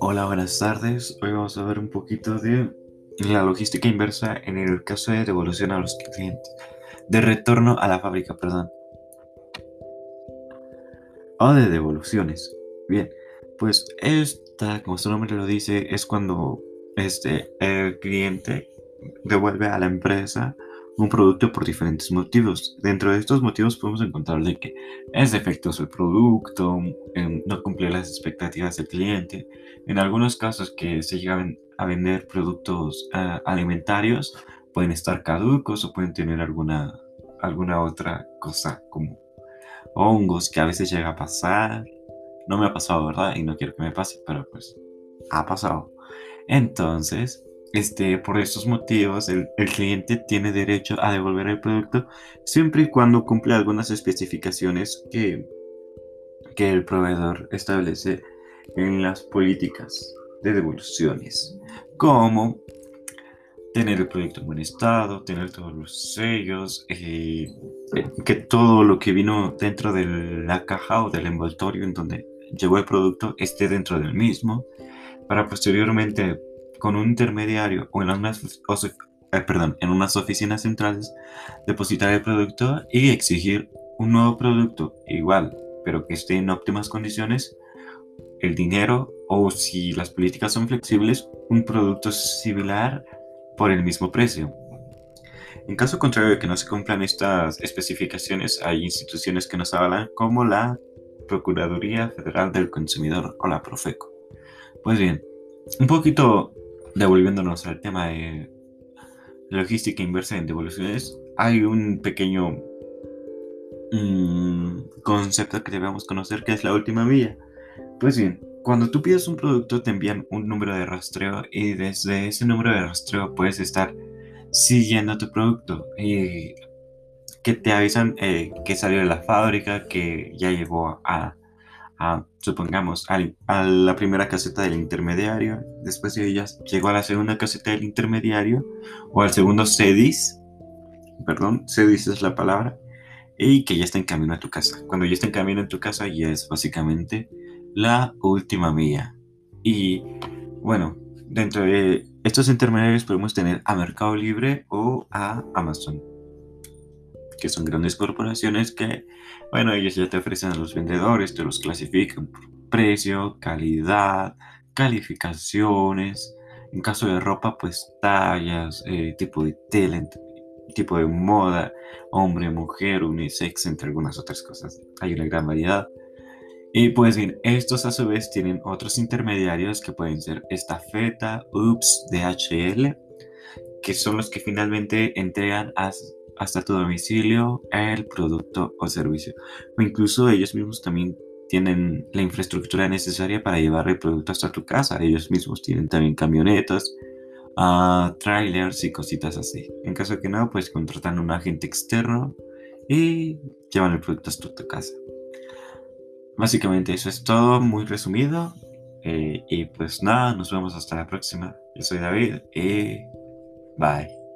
Hola, buenas tardes. Hoy vamos a ver un poquito de la logística inversa en el caso de devolución a los clientes. De retorno a la fábrica, perdón. O de devoluciones. Bien, pues esta, como su nombre lo dice, es cuando este, el cliente devuelve a la empresa un producto por diferentes motivos. Dentro de estos motivos podemos encontrar de que es defectuoso el producto, em, no cumple las expectativas del cliente. En algunos casos que se llegan a vender productos ah, alimentarios, pueden estar caducos o pueden tener alguna, alguna otra cosa como hongos que a veces llega a pasar. No me ha pasado, ¿verdad? Y no quiero que me pase, pero pues ha pasado. Entonces, este, por estos motivos, el, cliente tiene derecho a devolver el producto siempre y cuando cumple algunas especificaciones que, que el proveedor establece en las políticas de devoluciones, como tener el producto en buen estado, tener todos los sellos, eh, que todo lo que vino dentro de la caja o del envoltorio en donde llegó el producto esté dentro del mismo, para posteriormente con un intermediario o en unas, eh, perdón, en unas oficinas centrales, depositar el producto y exigir un nuevo producto igual, pero que esté en óptimas condiciones, el dinero o si las políticas son flexibles, un producto similar por el mismo precio. En caso contrario de que no se cumplan estas especificaciones, hay instituciones que nos avalan como la Procuraduría Federal del Consumidor o la Profeco. Pues bien, un poquito devolviéndonos al tema de logística inversa en devoluciones, hay un pequeño mm, concepto que debemos conocer que es la última milla. Pues bien, cuando tú pides un producto te envían un número de rastreo y desde ese número de rastreo puedes estar siguiendo tu producto y que te avisan eh, que salió de la fábrica, que ya llegó a supongamos, a la primera caseta del intermediario, después de ella llegó a la segunda caseta del intermediario, o al segundo CEDIS, perdón, CEDIS es la palabra, y que ya está en camino a tu casa. Cuando ya está en camino a tu casa, ya es básicamente la última mía. Y bueno, dentro de estos intermediarios podemos tener a Mercado Libre o a Amazon que son grandes corporaciones que, bueno, ellos ya te ofrecen a los vendedores, te los clasifican por precio, calidad, calificaciones. En caso de ropa, pues tallas, eh, tipo de tela, tipo de moda, hombre, mujer, unisex, entre algunas otras cosas. Hay una gran variedad. Y pues bien, estos a su vez tienen otros intermediarios que pueden ser Estafeta, Ups, DHL, que son los que finalmente entregan a hasta tu domicilio el producto o servicio. O incluso ellos mismos también tienen la infraestructura necesaria para llevar el producto hasta tu casa. Ellos mismos tienen también camionetas, uh, trailers y cositas así. En caso de que no, pues contratan un agente externo y llevan el producto hasta tu casa. Básicamente eso es todo, muy resumido. Eh, y pues nada, nos vemos hasta la próxima. Yo soy David y bye.